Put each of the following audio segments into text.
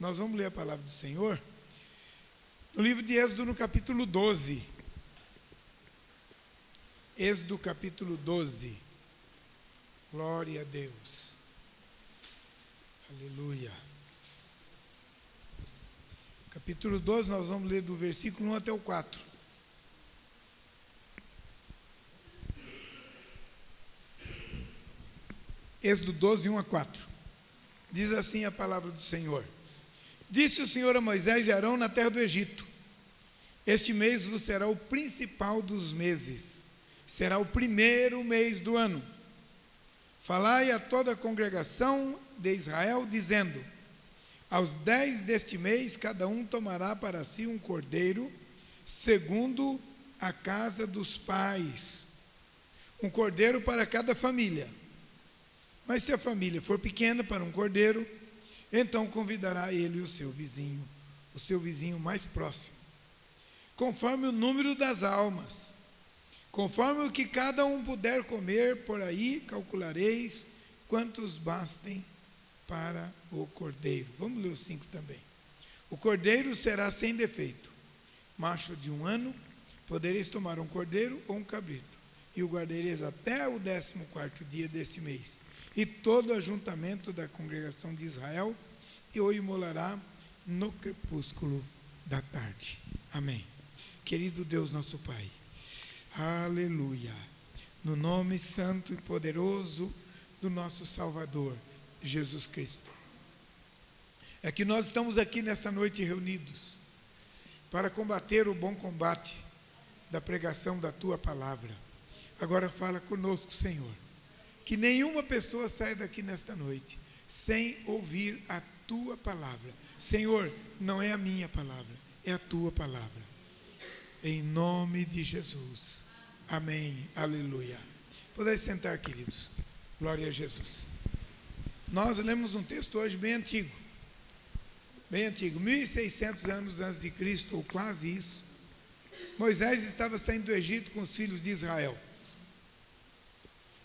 Nós vamos ler a palavra do Senhor no livro de Êxodo, no capítulo 12. Êxodo, capítulo 12. Glória a Deus. Aleluia. Capítulo 12, nós vamos ler do versículo 1 até o 4. Êxodo 12, 1 a 4. Diz assim a palavra do Senhor: Disse o Senhor a Moisés e Arão na terra do Egito: Este mês vos será o principal dos meses, será o primeiro mês do ano. Falai a toda a congregação de Israel, dizendo: Aos dez deste mês, cada um tomará para si um cordeiro, segundo a casa dos pais, um cordeiro para cada família mas se a família for pequena para um cordeiro, então convidará ele o seu vizinho, o seu vizinho mais próximo, conforme o número das almas. Conforme o que cada um puder comer, por aí calculareis quantos bastem para o cordeiro. Vamos ler os cinco também. O cordeiro será sem defeito, macho de um ano, podereis tomar um cordeiro ou um cabrito, e o guardareis até o décimo quarto dia deste mês e todo o ajuntamento da congregação de Israel, e o imolará no crepúsculo da tarde. Amém. Querido Deus, nosso Pai, aleluia. No nome santo e poderoso do nosso Salvador, Jesus Cristo. É que nós estamos aqui nesta noite reunidos para combater o bom combate da pregação da tua palavra. Agora fala conosco, Senhor que nenhuma pessoa saia daqui nesta noite sem ouvir a tua palavra. Senhor, não é a minha palavra, é a tua palavra. Em nome de Jesus. Amém. Aleluia. Podem sentar, queridos. Glória a Jesus. Nós lemos um texto hoje bem antigo. Bem antigo, 1600 anos antes de Cristo, ou quase isso. Moisés estava saindo do Egito com os filhos de Israel.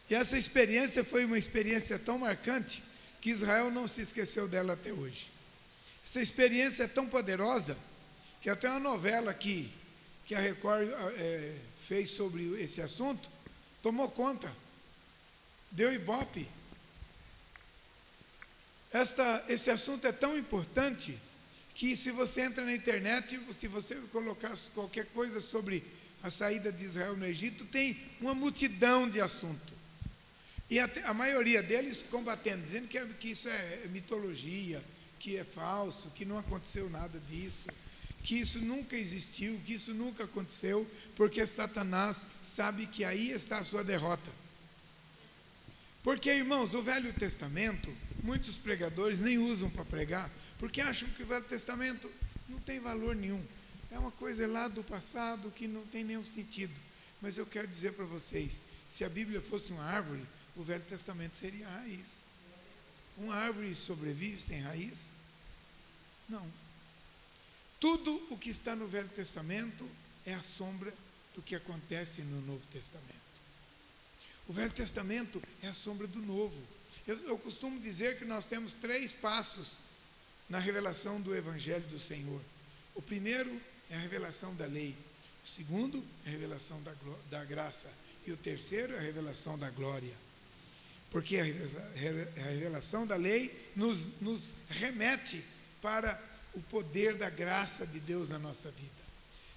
E essa experiência foi uma experiência tão marcante que Israel não se esqueceu dela até hoje. Essa experiência é tão poderosa que até uma novela que, que a Record é, fez sobre esse assunto tomou conta, deu ibope. Esta, esse assunto é tão importante que se você entra na internet, se você colocar qualquer coisa sobre a saída de Israel no Egito, tem uma multidão de assuntos. E a, a maioria deles combatendo, dizendo que, que isso é mitologia, que é falso, que não aconteceu nada disso, que isso nunca existiu, que isso nunca aconteceu, porque Satanás sabe que aí está a sua derrota. Porque, irmãos, o Velho Testamento, muitos pregadores nem usam para pregar, porque acham que o Velho Testamento não tem valor nenhum. É uma coisa lá do passado que não tem nenhum sentido. Mas eu quero dizer para vocês: se a Bíblia fosse uma árvore, o Velho Testamento seria a raiz. Uma árvore sobrevive sem raiz? Não. Tudo o que está no Velho Testamento é a sombra do que acontece no Novo Testamento. O Velho Testamento é a sombra do Novo. Eu, eu costumo dizer que nós temos três passos na revelação do Evangelho do Senhor. O primeiro é a revelação da lei. O segundo é a revelação da, da graça. E o terceiro é a revelação da glória. Porque a revelação da lei nos, nos remete para o poder da graça de Deus na nossa vida.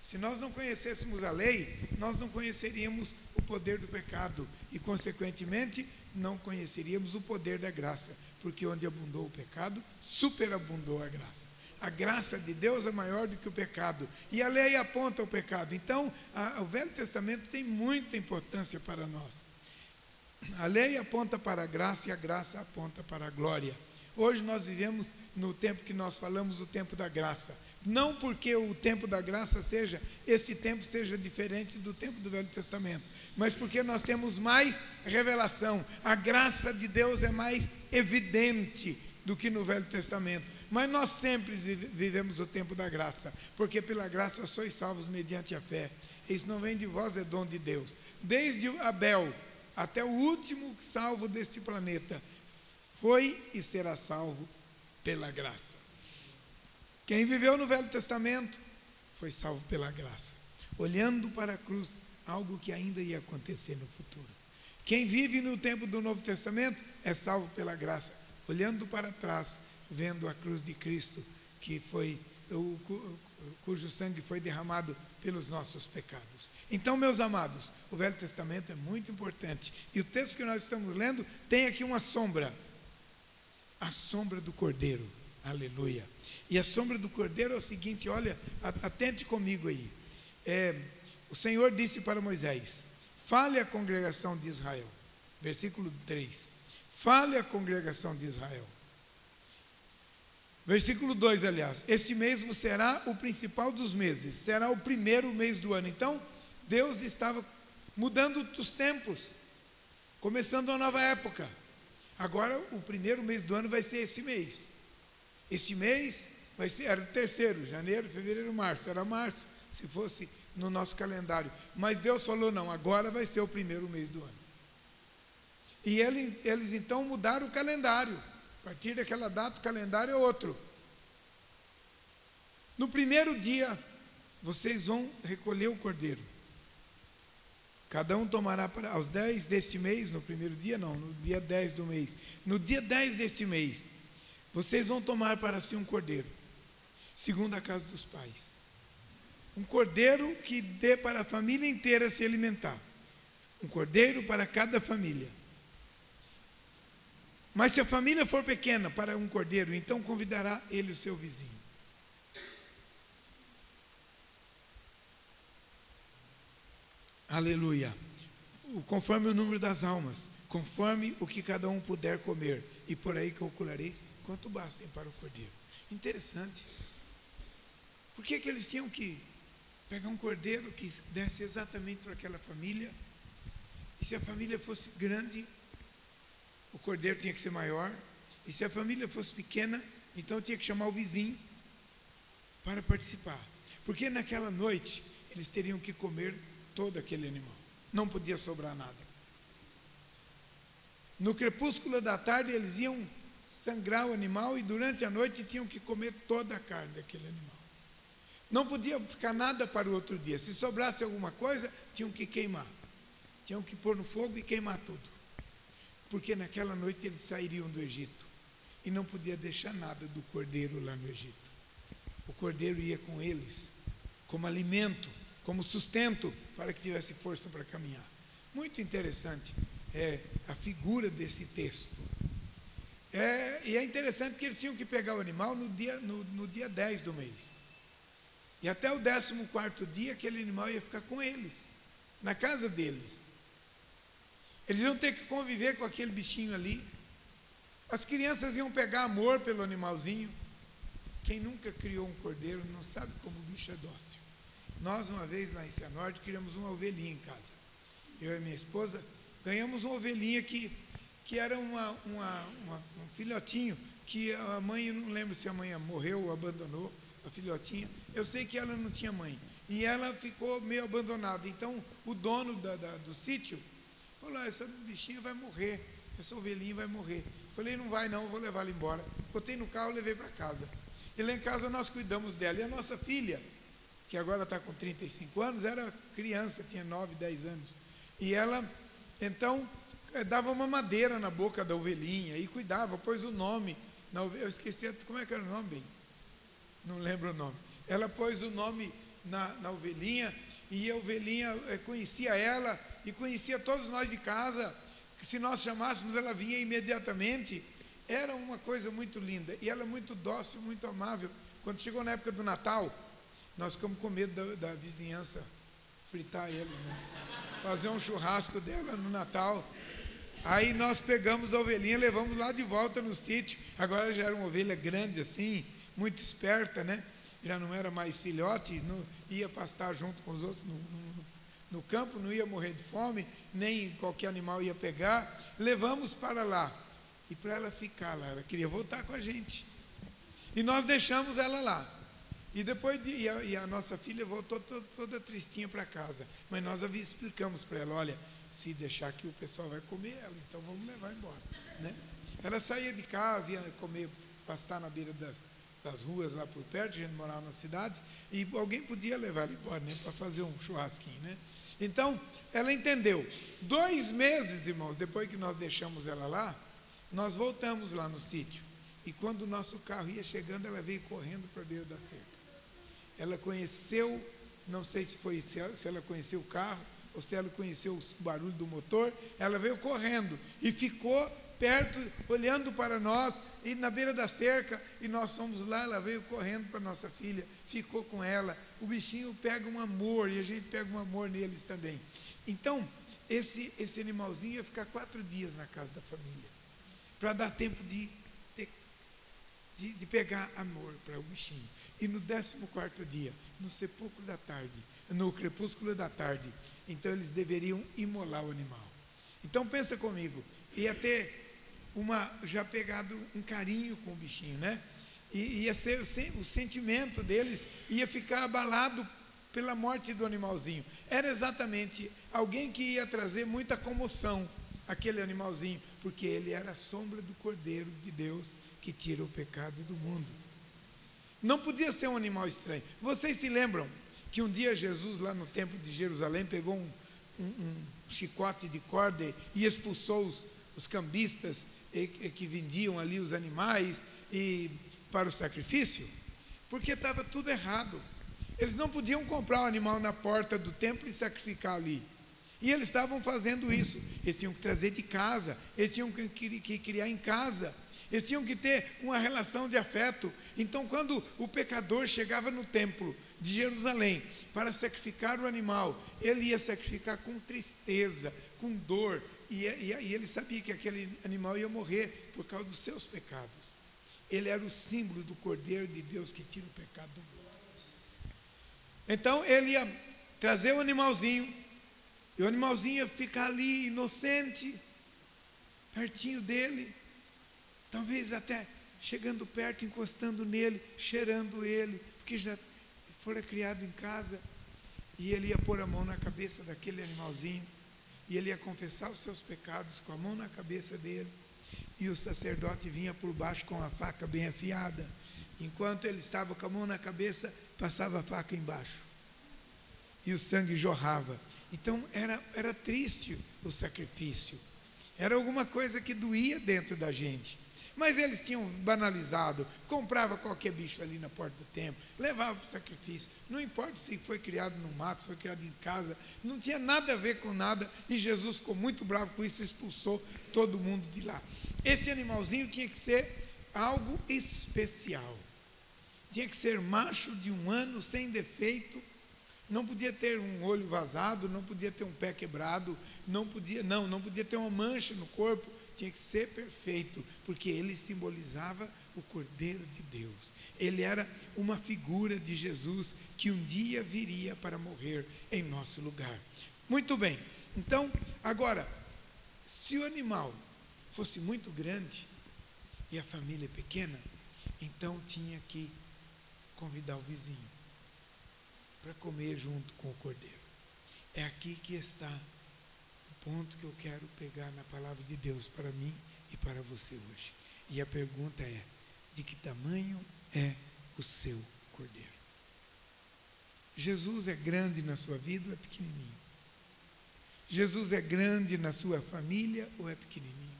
Se nós não conhecêssemos a lei, nós não conheceríamos o poder do pecado e, consequentemente, não conheceríamos o poder da graça, porque onde abundou o pecado, superabundou a graça. A graça de Deus é maior do que o pecado e a lei aponta o pecado. Então, a, o Velho Testamento tem muita importância para nós. A lei aponta para a graça e a graça aponta para a glória. Hoje nós vivemos no tempo que nós falamos, o tempo da graça. Não porque o tempo da graça seja, este tempo seja diferente do tempo do Velho Testamento, mas porque nós temos mais revelação. A graça de Deus é mais evidente do que no Velho Testamento. Mas nós sempre vivemos o tempo da graça, porque pela graça sois salvos mediante a fé. Isso não vem de vós, é dom de Deus. Desde Abel, até o último salvo deste planeta, foi e será salvo pela graça. Quem viveu no Velho Testamento foi salvo pela graça, olhando para a cruz, algo que ainda ia acontecer no futuro. Quem vive no tempo do Novo Testamento é salvo pela graça, olhando para trás, vendo a cruz de Cristo, que foi o, cujo sangue foi derramado pelos nossos pecados. Então, meus amados, o Velho Testamento é muito importante. E o texto que nós estamos lendo tem aqui uma sombra. A sombra do Cordeiro. Aleluia. E a sombra do Cordeiro é o seguinte: olha, atente comigo aí. É, o Senhor disse para Moisés: Fale à congregação de Israel. Versículo 3. Fale à congregação de Israel. Versículo 2, aliás. Este mês será o principal dos meses, será o primeiro mês do ano. Então, Deus estava mudando os tempos, começando uma nova época. Agora, o primeiro mês do ano vai ser esse mês. Este mês vai ser, era o terceiro, janeiro, fevereiro, março. Era março, se fosse no nosso calendário. Mas Deus falou: não, agora vai ser o primeiro mês do ano. E eles, eles então mudaram o calendário. A partir daquela data, o calendário é outro. No primeiro dia, vocês vão recolher o cordeiro. Cada um tomará para aos 10 deste mês, no primeiro dia não, no dia 10 do mês. No dia 10 deste mês, vocês vão tomar para si um cordeiro, segundo a casa dos pais. Um cordeiro que dê para a família inteira se alimentar. Um cordeiro para cada família. Mas se a família for pequena para um cordeiro, então convidará ele o seu vizinho. Aleluia. Conforme o número das almas, conforme o que cada um puder comer, e por aí calculareis quanto bastem para o cordeiro. Interessante. Por que, que eles tinham que pegar um cordeiro que desse exatamente para aquela família? E se a família fosse grande, o cordeiro tinha que ser maior. E se a família fosse pequena, então tinha que chamar o vizinho para participar. Porque naquela noite eles teriam que comer todo aquele animal. Não podia sobrar nada. No crepúsculo da tarde eles iam sangrar o animal e durante a noite tinham que comer toda a carne daquele animal. Não podia ficar nada para o outro dia. Se sobrasse alguma coisa, tinham que queimar. Tinham que pôr no fogo e queimar tudo porque naquela noite eles sairiam do Egito e não podia deixar nada do cordeiro lá no Egito. O cordeiro ia com eles como alimento, como sustento para que tivesse força para caminhar. Muito interessante é a figura desse texto. É, e é interessante que eles tinham que pegar o animal no dia, no, no dia 10 do mês. E até o 14 dia aquele animal ia ficar com eles, na casa deles. Eles iam ter que conviver com aquele bichinho ali. As crianças iam pegar amor pelo animalzinho. Quem nunca criou um cordeiro não sabe como o bicho é dócil. Nós, uma vez lá em Cianorte, criamos uma ovelhinha em casa. Eu e minha esposa ganhamos uma ovelhinha que, que era uma, uma, uma, um filhotinho que a mãe, não lembro se a mãe morreu ou abandonou a filhotinha. Eu sei que ela não tinha mãe. E ela ficou meio abandonada. Então, o dono da, da, do sítio Falou, ah, essa bichinha vai morrer, essa ovelhinha vai morrer. Falei, não vai não, vou levar ela embora. Botei no carro, levei para casa. E lá em casa nós cuidamos dela. E a nossa filha, que agora está com 35 anos, era criança, tinha 9, 10 anos. E ela, então, eh, dava uma madeira na boca da ovelhinha e cuidava, pôs o nome. Na ovelha, eu esqueci, como é que era o nome, bem? Não lembro o nome. Ela pôs o nome na, na ovelhinha e a ovelhinha é, conhecia ela e conhecia todos nós de casa, que se nós chamássemos ela vinha imediatamente. Era uma coisa muito linda e ela é muito dócil, muito amável. Quando chegou na época do Natal, nós ficamos com medo da, da vizinhança fritar eles, né? fazer um churrasco dela no Natal. Aí nós pegamos a ovelhinha, levamos lá de volta no sítio. Agora já era uma ovelha grande assim, muito esperta, né? Já não era mais filhote, não, ia pastar junto com os outros no, no, no campo, não ia morrer de fome, nem qualquer animal ia pegar. Levamos para lá. E para ela ficar lá, ela queria voltar com a gente. E nós deixamos ela lá. E depois de, e a, e a nossa filha voltou toda, toda tristinha para casa. Mas nós explicamos para ela, olha, se deixar aqui o pessoal vai comer ela, então vamos levar embora. Né? Ela saía de casa, ia comer, pastar na beira das, das ruas lá por perto, a gente morava na cidade, e alguém podia levar ela embora, né, para fazer um churrasquinho, né? Então, ela entendeu. Dois meses, irmãos, depois que nós deixamos ela lá, nós voltamos lá no sítio. E quando o nosso carro ia chegando, ela veio correndo para dentro da cerca. Ela conheceu, não sei se foi se ela, se ela conheceu o carro ou se ela conheceu o barulho do motor, ela veio correndo e ficou perto, olhando para nós, e na beira da cerca, e nós fomos lá, ela veio correndo para nossa filha, ficou com ela. O bichinho pega um amor, e a gente pega um amor neles também. Então, esse, esse animalzinho ia ficar quatro dias na casa da família, para dar tempo de, de, de pegar amor para o bichinho. E no décimo quarto dia, no sepulcro da tarde, no crepúsculo da tarde, então eles deveriam imolar o animal. Então pensa comigo, ia ter uma já pegado um carinho com o bichinho, né? E ia ser o sentimento deles ia ficar abalado pela morte do animalzinho. Era exatamente alguém que ia trazer muita comoção aquele animalzinho, porque ele era a sombra do Cordeiro de Deus que tira o pecado do mundo. Não podia ser um animal estranho. Vocês se lembram que um dia Jesus, lá no templo de Jerusalém, pegou um, um, um chicote de corda e expulsou os, os cambistas que vendiam ali os animais e para o sacrifício, porque estava tudo errado. Eles não podiam comprar o animal na porta do templo e sacrificar ali. E eles estavam fazendo isso. Eles tinham que trazer de casa, eles tinham que, que, que criar em casa, eles tinham que ter uma relação de afeto. Então, quando o pecador chegava no templo de Jerusalém para sacrificar o animal, ele ia sacrificar com tristeza, com dor, e, e, e ele sabia que aquele animal ia morrer por causa dos seus pecados. Ele era o símbolo do Cordeiro de Deus que tira o pecado do mundo. Então ele ia trazer o animalzinho, e o animalzinho ia ficar ali inocente, pertinho dele, talvez até chegando perto, encostando nele, cheirando ele, porque já fora criado em casa, e ele ia pôr a mão na cabeça daquele animalzinho e ele ia confessar os seus pecados com a mão na cabeça dele, e o sacerdote vinha por baixo com a faca bem afiada. Enquanto ele estava com a mão na cabeça, passava a faca embaixo. E o sangue jorrava. Então era, era triste o sacrifício. Era alguma coisa que doía dentro da gente. Mas eles tinham banalizado, comprava qualquer bicho ali na porta do templo, levava para o sacrifício. Não importa se foi criado no mato, se foi criado em casa, não tinha nada a ver com nada. E Jesus ficou muito bravo com isso e expulsou todo mundo de lá. Esse animalzinho tinha que ser algo especial. Tinha que ser macho de um ano, sem defeito. Não podia ter um olho vazado, não podia ter um pé quebrado, não podia, não, não podia ter uma mancha no corpo tinha que ser perfeito, porque ele simbolizava o Cordeiro de Deus. Ele era uma figura de Jesus que um dia viria para morrer em nosso lugar. Muito bem, então, agora, se o animal fosse muito grande e a família pequena, então tinha que convidar o vizinho para comer junto com o cordeiro. É aqui que está ponto que eu quero pegar na palavra de Deus para mim e para você hoje. E a pergunta é: de que tamanho é o seu cordeiro? Jesus é grande na sua vida ou é pequenininho? Jesus é grande na sua família ou é pequenininho?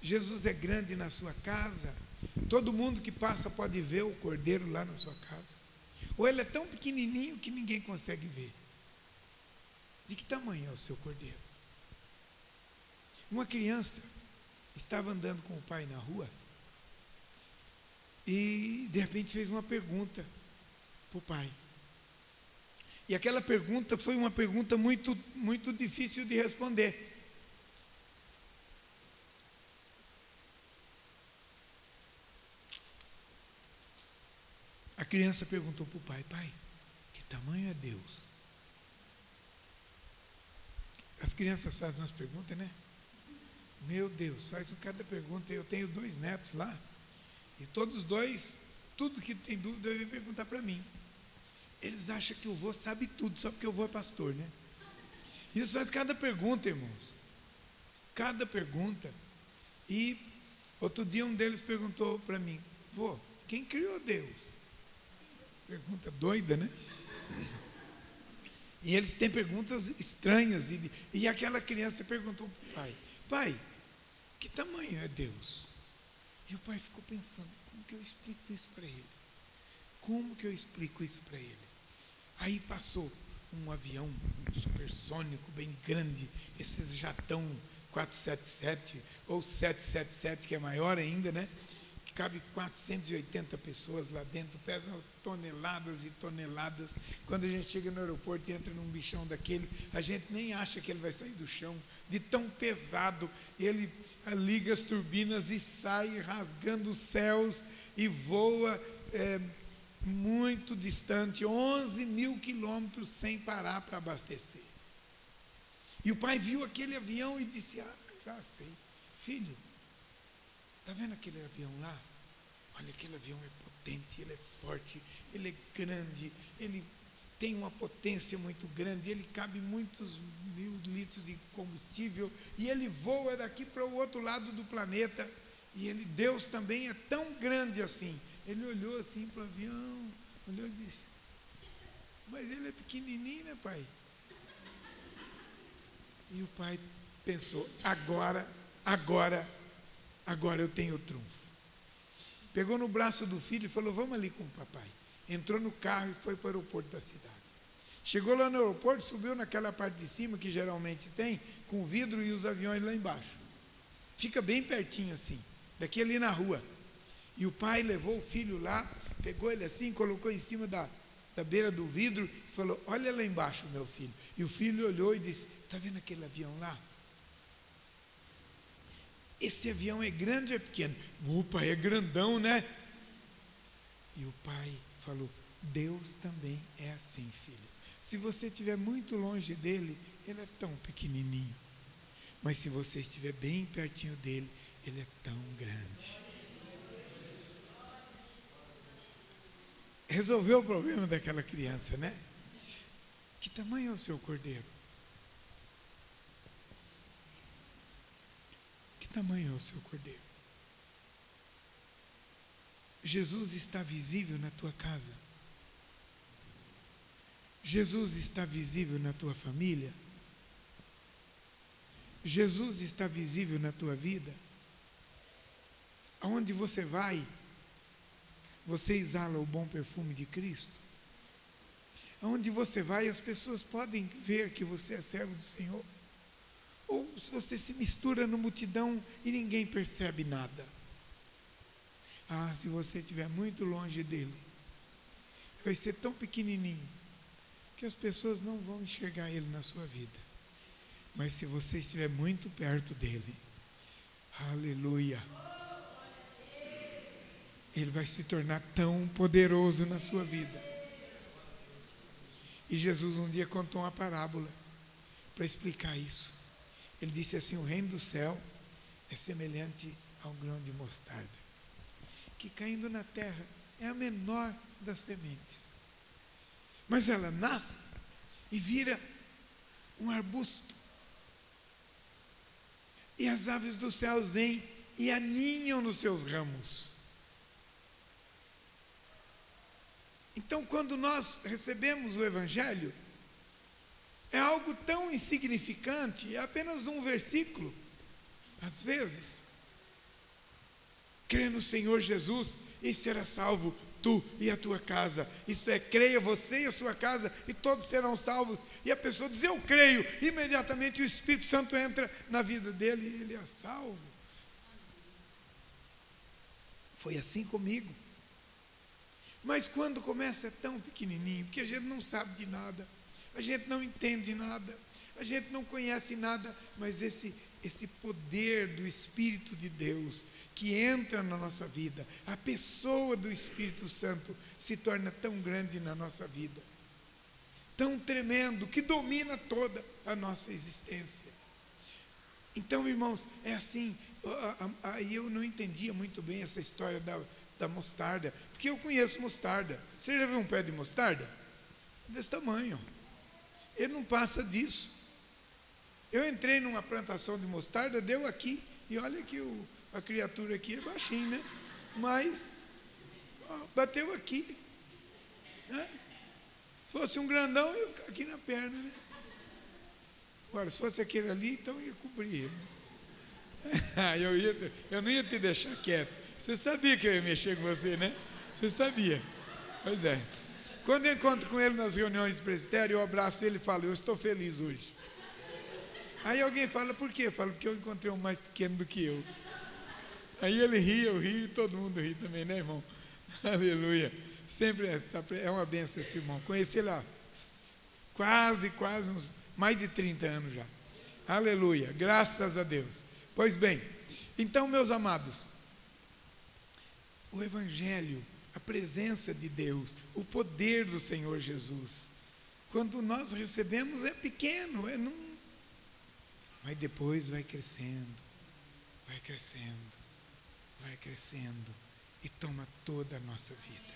Jesus é grande na sua casa? Todo mundo que passa pode ver o cordeiro lá na sua casa? Ou ele é tão pequenininho que ninguém consegue ver? De que tamanho é o seu cordeiro? Uma criança estava andando com o pai na rua e de repente fez uma pergunta para o pai. E aquela pergunta foi uma pergunta muito, muito difícil de responder. A criança perguntou para o pai: Pai, que tamanho é Deus? As crianças fazem umas perguntas, né? Meu Deus, faz cada pergunta. Eu tenho dois netos lá, e todos os dois, tudo que tem dúvida, devem perguntar para mim. Eles acham que o vô sabe tudo, só porque o vô é pastor, né? Eles fazem cada pergunta, irmãos. Cada pergunta. E outro dia um deles perguntou para mim, vô, Quem criou Deus? Pergunta doida, né? E eles têm perguntas estranhas. E, e aquela criança perguntou para o pai: Pai, que tamanho é Deus? E o pai ficou pensando: como que eu explico isso para ele? Como que eu explico isso para ele? Aí passou um avião supersônico, bem grande, esses jatão 477 ou 777, que é maior ainda, né? Cabe 480 pessoas lá dentro, pesa toneladas e toneladas. Quando a gente chega no aeroporto e entra num bichão daquele, a gente nem acha que ele vai sair do chão, de tão pesado. Ele liga as turbinas e sai rasgando os céus e voa. É, muito distante, 11 mil quilômetros sem parar para abastecer. E o pai viu aquele avião e disse: Ah, já sei, filho, está vendo aquele avião lá? Olha, aquele avião é potente, ele é forte, ele é grande, ele tem uma potência muito grande, ele cabe muitos mil litros de combustível e ele voa daqui para o outro lado do planeta. E ele, Deus também é tão grande assim. Ele olhou assim para o avião, olhou e disse: Mas ele é pequenininho, né, pai? E o pai pensou: Agora, agora, agora eu tenho o trunfo. Pegou no braço do filho e falou: Vamos ali com o papai. Entrou no carro e foi para o aeroporto da cidade. Chegou lá no aeroporto, subiu naquela parte de cima que geralmente tem, com vidro e os aviões lá embaixo. Fica bem pertinho assim, daqui ali na rua. E o pai levou o filho lá, pegou ele assim, colocou em cima da, da beira do vidro e falou: Olha lá embaixo, meu filho. E o filho olhou e disse: Está vendo aquele avião lá? Esse avião é grande ou é pequeno? O pai é grandão, né? E o pai falou: Deus também é assim, filho. Se você estiver muito longe dele, ele é tão pequenininho. Mas se você estiver bem pertinho dele, ele é tão grande. resolveu o problema daquela criança, né? Que tamanho é o seu cordeiro? Tamanho é o seu cordeiro? Jesus está visível na tua casa. Jesus está visível na tua família. Jesus está visível na tua vida. Aonde você vai, você exala o bom perfume de Cristo? Aonde você vai, as pessoas podem ver que você é servo do Senhor? Ou se você se mistura no multidão e ninguém percebe nada? Ah, se você estiver muito longe dele, vai ser tão pequenininho que as pessoas não vão enxergar ele na sua vida. Mas se você estiver muito perto dele, aleluia ele vai se tornar tão poderoso na sua vida. E Jesus um dia contou uma parábola para explicar isso. Ele disse assim: O reino do céu é semelhante a um grão de mostarda, que caindo na terra é a menor das sementes. Mas ela nasce e vira um arbusto. E as aves dos céus vêm e aninham nos seus ramos. Então, quando nós recebemos o Evangelho, é algo tão insignificante, é apenas um versículo, às vezes. Crê no Senhor Jesus e será salvo tu e a tua casa. Isto é, creia você e a sua casa e todos serão salvos. E a pessoa diz, eu creio, imediatamente o Espírito Santo entra na vida dele e ele é salvo. Foi assim comigo. Mas quando começa é tão pequenininho, porque a gente não sabe de nada, a gente não entende nada, a gente não conhece nada, mas esse esse poder do Espírito de Deus que entra na nossa vida, a pessoa do Espírito Santo se torna tão grande na nossa vida, tão tremendo, que domina toda a nossa existência. Então, irmãos, é assim. Aí eu não entendia muito bem essa história da, da mostarda, porque eu conheço mostarda. Você já viu um pé de mostarda? Desse tamanho. Ele não passa disso. Eu entrei numa plantação de mostarda, deu aqui, e olha que o, a criatura aqui é baixinha, né? Mas bateu aqui. Né? Se fosse um grandão, ia ficar aqui na perna. Né? Agora, se fosse aquele ali, então ia cobrir. Né? eu, ia, eu não ia te deixar quieto. Você sabia que eu ia mexer com você, né? Você sabia. Pois é. Quando eu encontro com ele nas reuniões de presbitério, eu abraço ele e falo, eu estou feliz hoje. Aí alguém fala, por quê? Eu falo, porque eu encontrei um mais pequeno do que eu. Aí ele ri, eu rio e todo mundo ri também, né, irmão? Aleluia. Sempre é, uma benção esse irmão. Conheci ele há quase, quase uns mais de 30 anos já. Aleluia. Graças a Deus. Pois bem, então, meus amados, o Evangelho, a presença de Deus, o poder do Senhor Jesus, quando nós recebemos é pequeno, é não, mas depois vai crescendo, vai crescendo, vai crescendo e toma toda a nossa vida.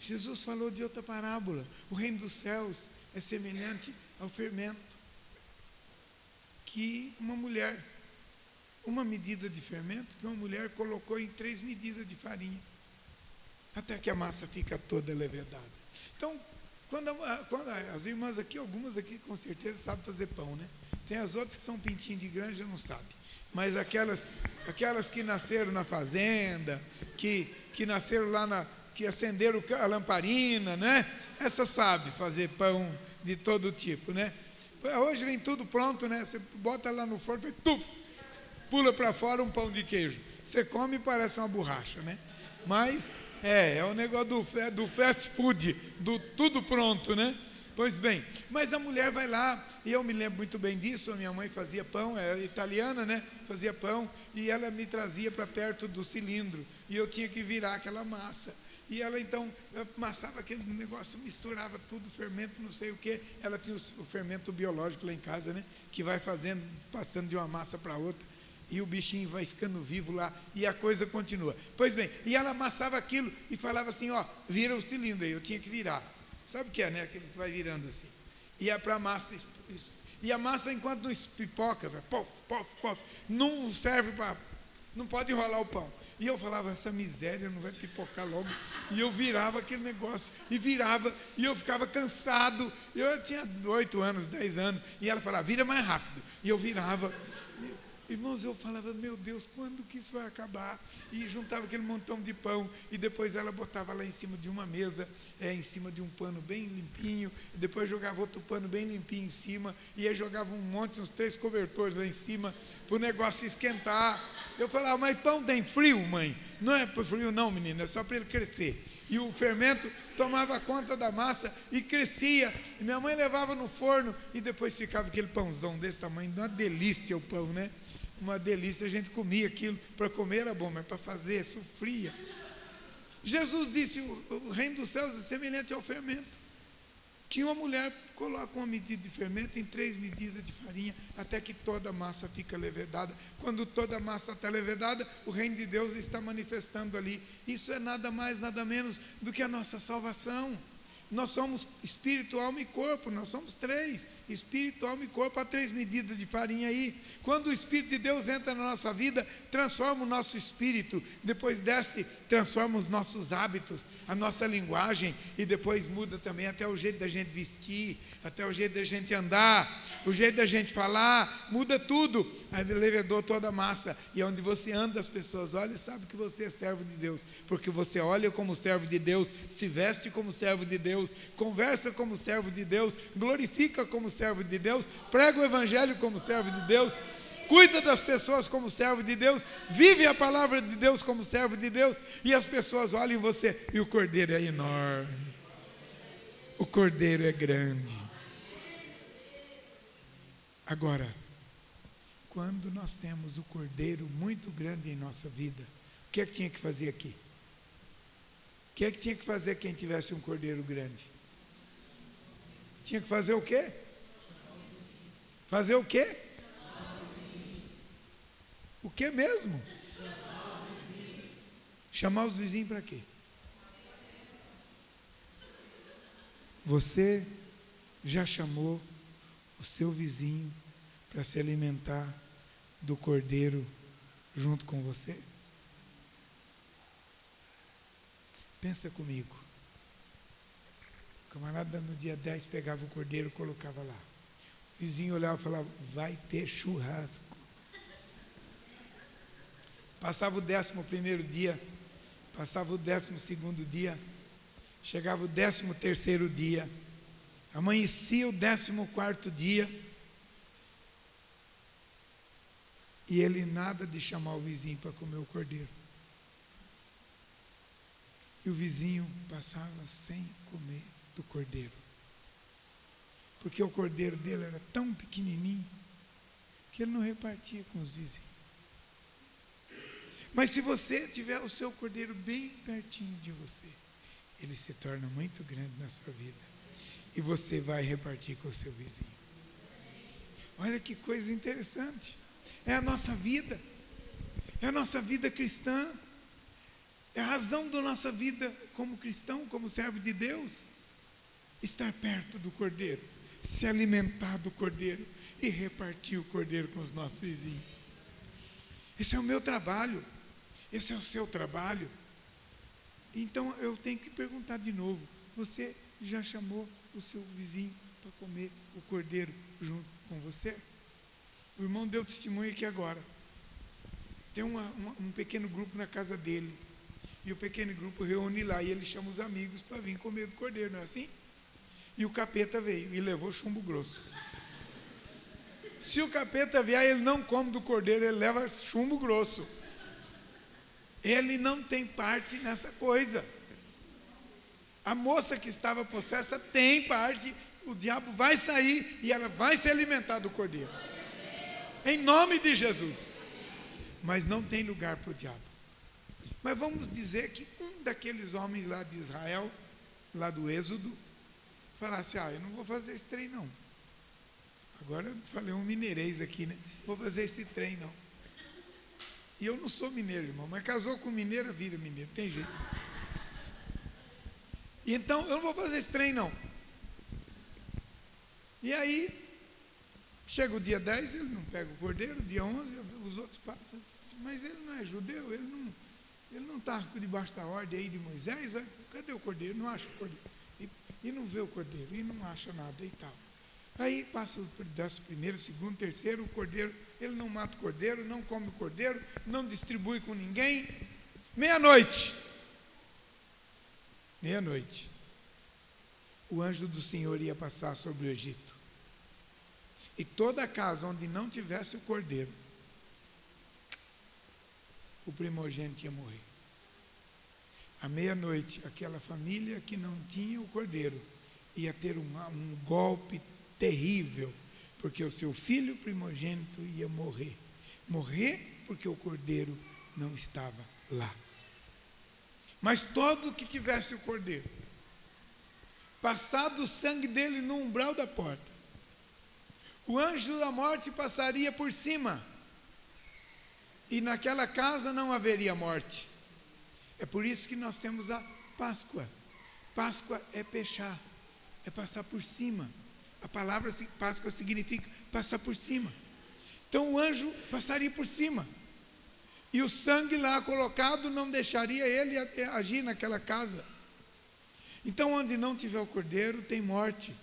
Jesus falou de outra parábola: o reino dos céus é semelhante ao fermento que uma mulher, uma medida de fermento que uma mulher colocou em três medidas de farinha, até que a massa fica toda levedada. Então, quando, quando as irmãs aqui, algumas aqui com certeza sabem fazer pão, né? Tem as outras que são pintinho de granja, não sabem. Mas aquelas, aquelas que nasceram na fazenda, que, que nasceram lá na. que acenderam a lamparina, né? Essa sabe fazer pão de todo tipo, né? Hoje vem tudo pronto, né? Você bota lá no forno, tuf, pula para fora um pão de queijo. Você come e parece uma borracha, né? Mas é, é o negócio do, do fast food, do tudo pronto, né? Pois bem, mas a mulher vai lá, e eu me lembro muito bem disso, a minha mãe fazia pão, era italiana, né? Fazia pão, e ela me trazia para perto do cilindro, e eu tinha que virar aquela massa. E ela então amassava aquele negócio, misturava tudo, fermento, não sei o que. Ela tinha o fermento biológico lá em casa, né? Que vai fazendo, passando de uma massa para outra. E o bichinho vai ficando vivo lá e a coisa continua. Pois bem, e ela amassava aquilo e falava assim: ó, vira o cilindro aí, eu tinha que virar. Sabe o que é, né? Aquele que vai virando assim. E é para a massa. Isso. E a massa, enquanto não pipoca, vai, pof, pof, pof, não serve para. Não pode enrolar o pão. E eu falava, essa miséria não vai pipocar logo. E eu virava aquele negócio, e virava, e eu ficava cansado. Eu tinha oito anos, dez anos, e ela falava, vira mais rápido. E eu virava, Irmãos, eu falava, meu Deus, quando que isso vai acabar? E juntava aquele montão de pão, e depois ela botava lá em cima de uma mesa, é, em cima de um pano bem limpinho, depois jogava outro pano bem limpinho em cima, e aí jogava um monte, uns três cobertores lá em cima, para o negócio esquentar. Eu falava, mas pão tem frio, mãe? Não é para frio, não, menina, é só para ele crescer. E o fermento tomava conta da massa e crescia. E minha mãe levava no forno e depois ficava aquele pãozão desse tamanho, uma delícia o pão, né? Uma delícia, a gente comia aquilo, para comer era bom, mas para fazer, sofria. Jesus disse: o reino dos céus é semelhante ao fermento. Que uma mulher coloca uma medida de fermento em três medidas de farinha, até que toda a massa fica levedada. Quando toda a massa está levedada, o reino de Deus está manifestando ali. Isso é nada mais, nada menos do que a nossa salvação. Nós somos espírito, alma e corpo, nós somos três: espírito, alma e corpo, há três medidas de farinha aí. Quando o Espírito de Deus entra na nossa vida, transforma o nosso espírito, depois desce, transforma os nossos hábitos, a nossa linguagem, e depois muda também até o jeito da gente vestir, até o jeito da gente andar, o jeito da gente falar, muda tudo. Aí levedou toda a massa, e onde você anda, as pessoas olham e sabem que você é servo de Deus, porque você olha como servo de Deus, se veste como servo de Deus, conversa como servo de Deus, glorifica como servo de Deus, prega o Evangelho como servo de Deus cuida das pessoas como servo de Deus, vive a palavra de Deus como servo de Deus, e as pessoas olham você, e o cordeiro é enorme, o cordeiro é grande. Agora, quando nós temos o cordeiro muito grande em nossa vida, o que é que tinha que fazer aqui? O que é que tinha que fazer quem tivesse um cordeiro grande? Tinha que fazer o quê? Fazer o quê? O que mesmo? Chamar os vizinhos para quê? Você já chamou o seu vizinho para se alimentar do cordeiro junto com você? Pensa comigo. O camarada no dia 10 pegava o cordeiro e colocava lá. O vizinho olhava e falava: Vai ter churrasco. Passava o décimo primeiro dia, passava o décimo segundo dia, chegava o décimo terceiro dia, amanhecia o décimo quarto dia, e ele nada de chamar o vizinho para comer o cordeiro. E o vizinho passava sem comer do cordeiro. Porque o cordeiro dele era tão pequenininho que ele não repartia com os vizinhos. Mas se você tiver o seu cordeiro bem pertinho de você, ele se torna muito grande na sua vida. E você vai repartir com o seu vizinho. Olha que coisa interessante. É a nossa vida. É a nossa vida cristã. É a razão da nossa vida como cristão, como servo de Deus. Estar perto do cordeiro, se alimentar do cordeiro e repartir o cordeiro com os nossos vizinhos. Esse é o meu trabalho. Esse é o seu trabalho. Então eu tenho que perguntar de novo: você já chamou o seu vizinho para comer o cordeiro junto com você? O irmão deu testemunho aqui agora. Tem uma, uma, um pequeno grupo na casa dele. E o pequeno grupo reúne lá e ele chama os amigos para vir comer do cordeiro, não é assim? E o capeta veio e levou chumbo grosso. Se o capeta vier, ele não come do cordeiro, ele leva chumbo grosso. Ele não tem parte nessa coisa. A moça que estava possessa tem parte, o diabo vai sair e ela vai se alimentar do cordeiro. Em nome de Jesus. Mas não tem lugar para o diabo. Mas vamos dizer que um daqueles homens lá de Israel, lá do Êxodo, falasse: Ah, eu não vou fazer esse trem não. Agora eu falei um mineirês aqui, né? Vou fazer esse trem não. E eu não sou mineiro, irmão, mas casou com mineira, vira mineiro, tem jeito. E então, eu não vou fazer esse trem, não. E aí, chega o dia 10, ele não pega o cordeiro, dia 11, os outros passam. Mas ele não é judeu, ele não ele não está debaixo da ordem aí de Moisés, vai, cadê o cordeiro? Não acha o cordeiro. E, não vê o cordeiro, e não acha nada e tal. Aí passa o primeiro, segundo, terceiro, o cordeiro, ele não mata o cordeiro, não come o cordeiro, não distribui com ninguém. Meia-noite. Meia-noite. O anjo do Senhor ia passar sobre o Egito. E toda casa onde não tivesse o cordeiro, o primogênito ia morrer. À meia-noite, aquela família que não tinha o cordeiro ia ter um, um golpe terrível, porque o seu filho primogênito ia morrer. Morrer porque o cordeiro não estava lá. Mas todo que tivesse o cordeiro, passado o sangue dele no umbral da porta, o anjo da morte passaria por cima, e naquela casa não haveria morte. É por isso que nós temos a Páscoa. Páscoa é pechar, é passar por cima. A palavra Páscoa significa passar por cima. Então o anjo passaria por cima. E o sangue lá colocado não deixaria ele agir naquela casa. Então, onde não tiver o cordeiro, tem morte.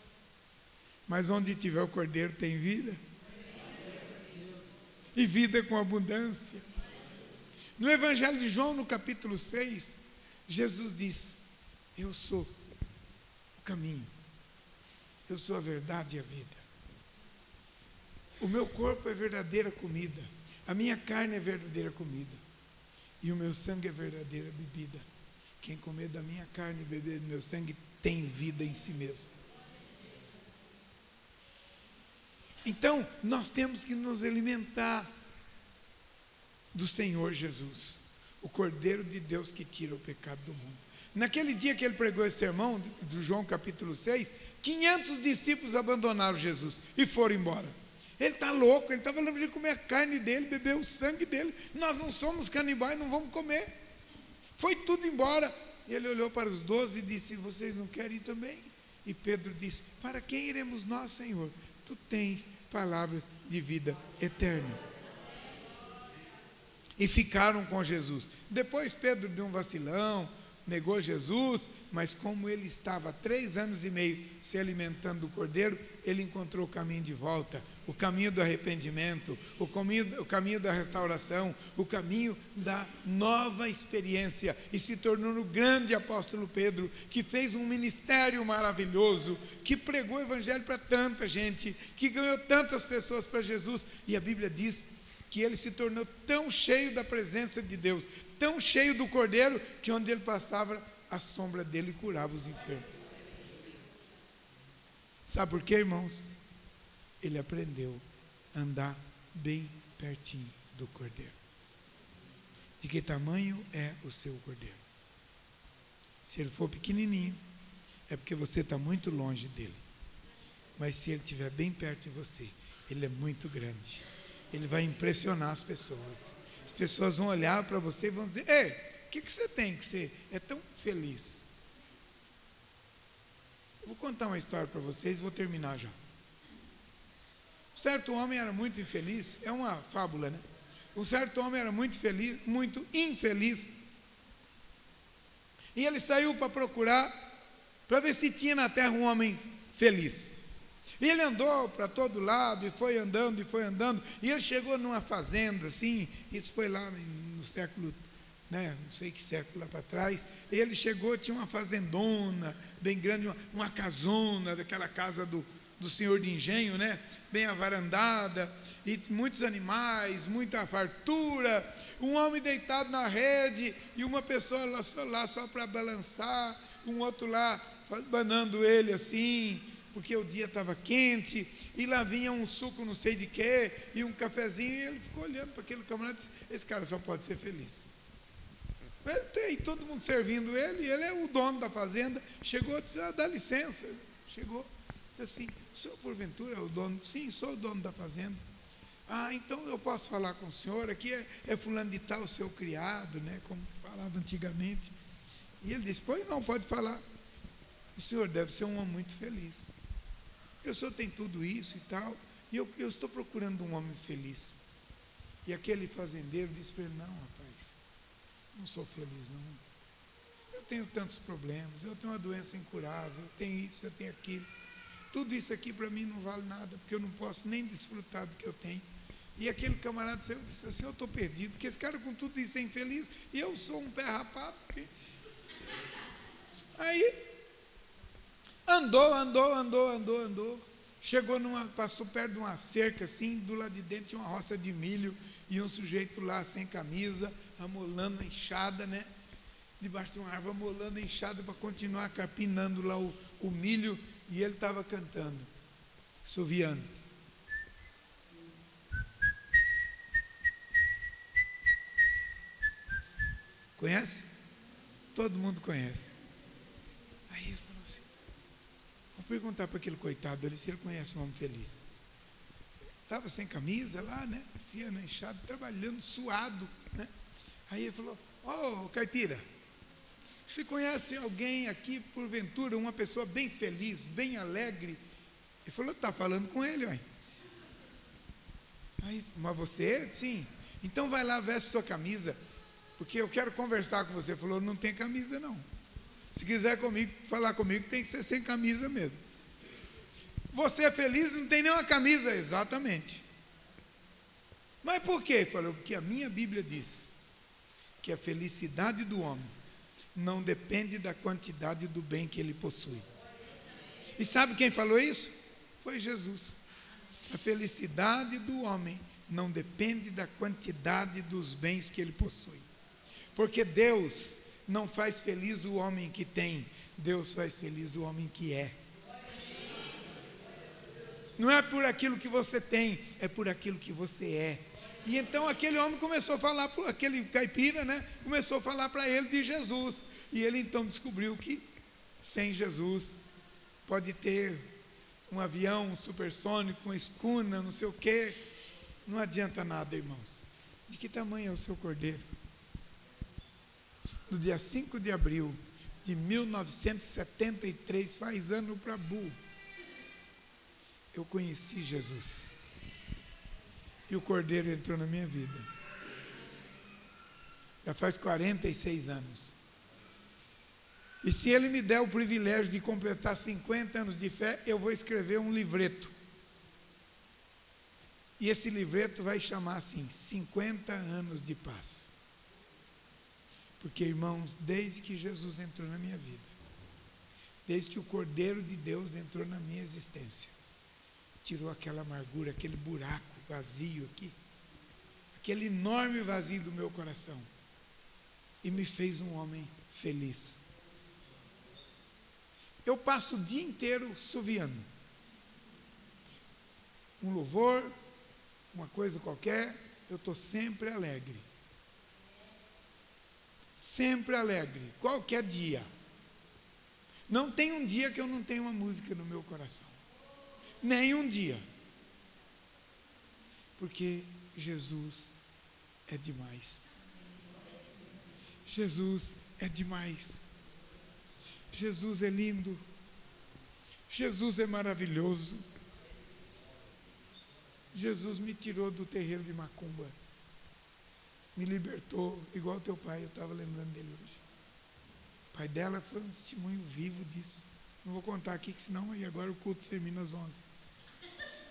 Mas onde tiver o cordeiro, tem vida. E vida com abundância. No Evangelho de João, no capítulo 6, Jesus diz: Eu sou o caminho, eu sou a verdade e a vida. O meu corpo é verdadeira comida, a minha carne é verdadeira comida, e o meu sangue é verdadeira bebida. Quem comer da minha carne e beber do meu sangue tem vida em si mesmo. Então, nós temos que nos alimentar do Senhor Jesus, o Cordeiro de Deus que tira o pecado do mundo. Naquele dia que ele pregou esse sermão, do João capítulo 6, 500 discípulos abandonaram Jesus e foram embora. Ele está louco, ele estava lembrando de comer a carne dele, beber o sangue dele. Nós não somos canibais, não vamos comer. Foi tudo embora. E ele olhou para os doze e disse: Vocês não querem ir também? E Pedro disse: Para quem iremos nós, Senhor? Tu tens palavra de vida eterna. E ficaram com Jesus. Depois Pedro deu um vacilão, negou Jesus, mas como ele estava três anos e meio se alimentando do cordeiro, ele encontrou o caminho de volta, o caminho do arrependimento, o caminho, o caminho da restauração, o caminho da nova experiência, e se tornou no grande apóstolo Pedro, que fez um ministério maravilhoso, que pregou o evangelho para tanta gente, que ganhou tantas pessoas para Jesus, e a Bíblia diz que ele se tornou tão cheio da presença de Deus, tão cheio do cordeiro, que onde ele passava, a sombra dele curava os enfermos. Sabe por quê, irmãos? Ele aprendeu a andar bem pertinho do cordeiro. De que tamanho é o seu cordeiro? Se ele for pequenininho, é porque você está muito longe dele. Mas se ele estiver bem perto de você, ele é muito grande. Ele vai impressionar as pessoas. As pessoas vão olhar para você e vão dizer: Ei, que, que você tem que ser é tão feliz? Eu vou contar uma história para vocês, vou terminar já. Um certo homem era muito infeliz, é uma fábula, né? Um certo homem era muito feliz, muito infeliz. E ele saiu para procurar, para ver se tinha na terra um homem feliz. E ele andou para todo lado, e foi andando, e foi andando, e ele chegou numa fazenda, assim, isso foi lá no século né, não sei que século lá para trás, ele chegou, tinha uma fazendona bem grande, uma, uma casona, daquela casa do, do senhor de engenho, né, bem avarandada, e muitos animais, muita fartura, um homem deitado na rede, e uma pessoa lá só, lá só para balançar, um outro lá banando ele assim, porque o dia estava quente, e lá vinha um suco não sei de quê, e um cafezinho, e ele ficou olhando para aquele camarada e disse, esse cara só pode ser feliz. Tem todo mundo servindo ele, ele é o dono da fazenda. Chegou, disse, ah, dá licença. Chegou, disse assim, o senhor porventura é o dono? Sim, sou o dono da fazenda. Ah, então eu posso falar com o senhor, aqui é, é fulano de tal, seu criado, né? Como se falava antigamente. E ele disse, pois não, pode falar. O senhor deve ser um homem muito feliz. O senhor tem tudo isso e tal, e eu, eu estou procurando um homem feliz. E aquele fazendeiro disse para ele, não, rapaz não sou feliz, não. Eu tenho tantos problemas, eu tenho uma doença incurável, eu tenho isso, eu tenho aquilo. Tudo isso aqui para mim não vale nada, porque eu não posso nem desfrutar do que eu tenho. E aquele camarada saiu disse assim, eu estou perdido, porque esse cara com tudo isso é infeliz, e eu sou um pé rapado. Porque... Aí, andou, andou, andou, andou, andou. Chegou numa, passou perto de uma cerca assim, do lado de dentro tinha uma roça de milho, e um sujeito lá sem camisa, amolando a enxada, né? Debaixo de uma árvore, amolando a enxada para continuar carpinando lá o, o milho, e ele estava cantando, soviando. Conhece? Todo mundo conhece. Aí assim: vou perguntar para aquele coitado ali se ele conhece um homem feliz. Estava sem camisa lá, né? Fia na enxada, trabalhando, suado, né? Aí ele falou: Ô oh, caipira, você conhece alguém aqui, porventura, uma pessoa bem feliz, bem alegre? Ele falou: Está falando com ele, ué. Aí, mas você? Sim. Então vai lá, veste sua camisa, porque eu quero conversar com você. Ele falou: Não tem camisa, não. Se quiser comigo, falar comigo, tem que ser sem camisa mesmo. Você é feliz, não tem nenhuma camisa, exatamente. Mas por quê? Falou: Porque a minha Bíblia diz que a felicidade do homem não depende da quantidade do bem que ele possui. E sabe quem falou isso? Foi Jesus. A felicidade do homem não depende da quantidade dos bens que ele possui. Porque Deus não faz feliz o homem que tem, Deus faz feliz o homem que é. Não é por aquilo que você tem, é por aquilo que você é. E então aquele homem começou a falar, aquele caipira, né? Começou a falar para ele de Jesus. E ele então descobriu que sem Jesus pode ter um avião um supersônico, uma escuna, não sei o quê. Não adianta nada, irmãos. De que tamanho é o seu cordeiro? No dia 5 de abril de 1973, faz ano para burro, eu conheci Jesus e o Cordeiro entrou na minha vida. Já faz 46 anos. E se ele me der o privilégio de completar 50 anos de fé, eu vou escrever um livreto. E esse livreto vai chamar assim: 50 anos de paz. Porque, irmãos, desde que Jesus entrou na minha vida, desde que o Cordeiro de Deus entrou na minha existência, tirou aquela amargura, aquele buraco vazio aqui, aquele enorme vazio do meu coração, e me fez um homem feliz. Eu passo o dia inteiro suviando. Um louvor, uma coisa qualquer, eu estou sempre alegre. Sempre alegre, qualquer dia. Não tem um dia que eu não tenha uma música no meu coração. Nenhum dia. Porque Jesus é demais. Jesus é demais. Jesus é lindo. Jesus é maravilhoso. Jesus me tirou do terreiro de Macumba. Me libertou, igual teu pai, eu estava lembrando dele hoje. O pai dela foi um testemunho vivo disso. Não vou contar aqui, que senão aí agora o culto termina às 11.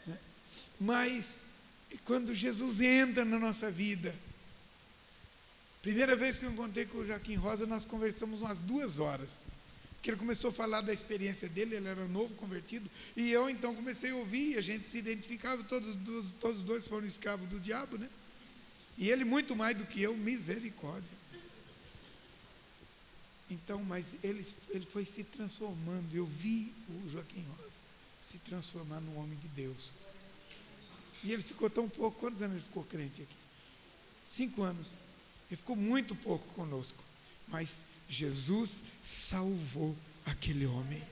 Né? Mas, quando Jesus entra na nossa vida, primeira vez que eu encontrei com o Joaquim Rosa, nós conversamos umas duas horas que ele começou a falar da experiência dele, ele era novo convertido, e eu então comecei a ouvir, a gente se identificava, todos, todos, todos os dois foram escravos do diabo, né? E ele muito mais do que eu, misericórdia. Então, mas ele, ele foi se transformando, eu vi o Joaquim Rosa se transformar num homem de Deus. E ele ficou tão pouco, quantos anos ele ficou crente aqui? Cinco anos. Ele ficou muito pouco conosco, mas Jesus salvou aquele homem.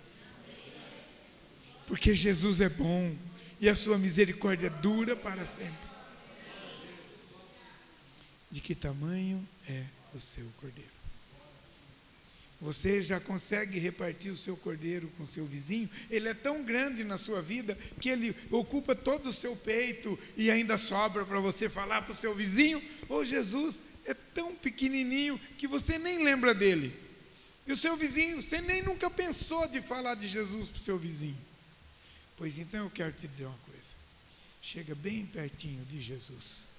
Porque Jesus é bom e a sua misericórdia dura para sempre. De que tamanho é o seu cordeiro? Você já consegue repartir o seu cordeiro com o seu vizinho? Ele é tão grande na sua vida que ele ocupa todo o seu peito e ainda sobra para você falar para o seu vizinho? Ou Jesus é tão pequenininho que você nem lembra dele. E o seu vizinho, você nem nunca pensou de falar de Jesus para o seu vizinho. Pois então eu quero te dizer uma coisa. Chega bem pertinho de Jesus.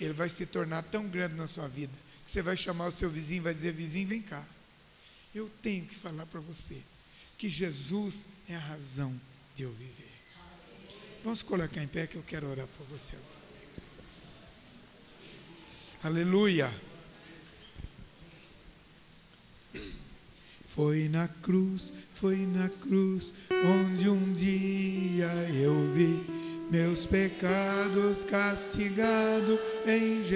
Ele vai se tornar tão grande na sua vida que você vai chamar o seu vizinho e vai dizer: Vizinho, vem cá. Eu tenho que falar para você que Jesus é a razão de eu viver. Vamos colocar em pé que eu quero orar por você agora. Aleluia. Foi na cruz, foi na cruz, onde um dia eu vi meus pecados castigados em Jesus.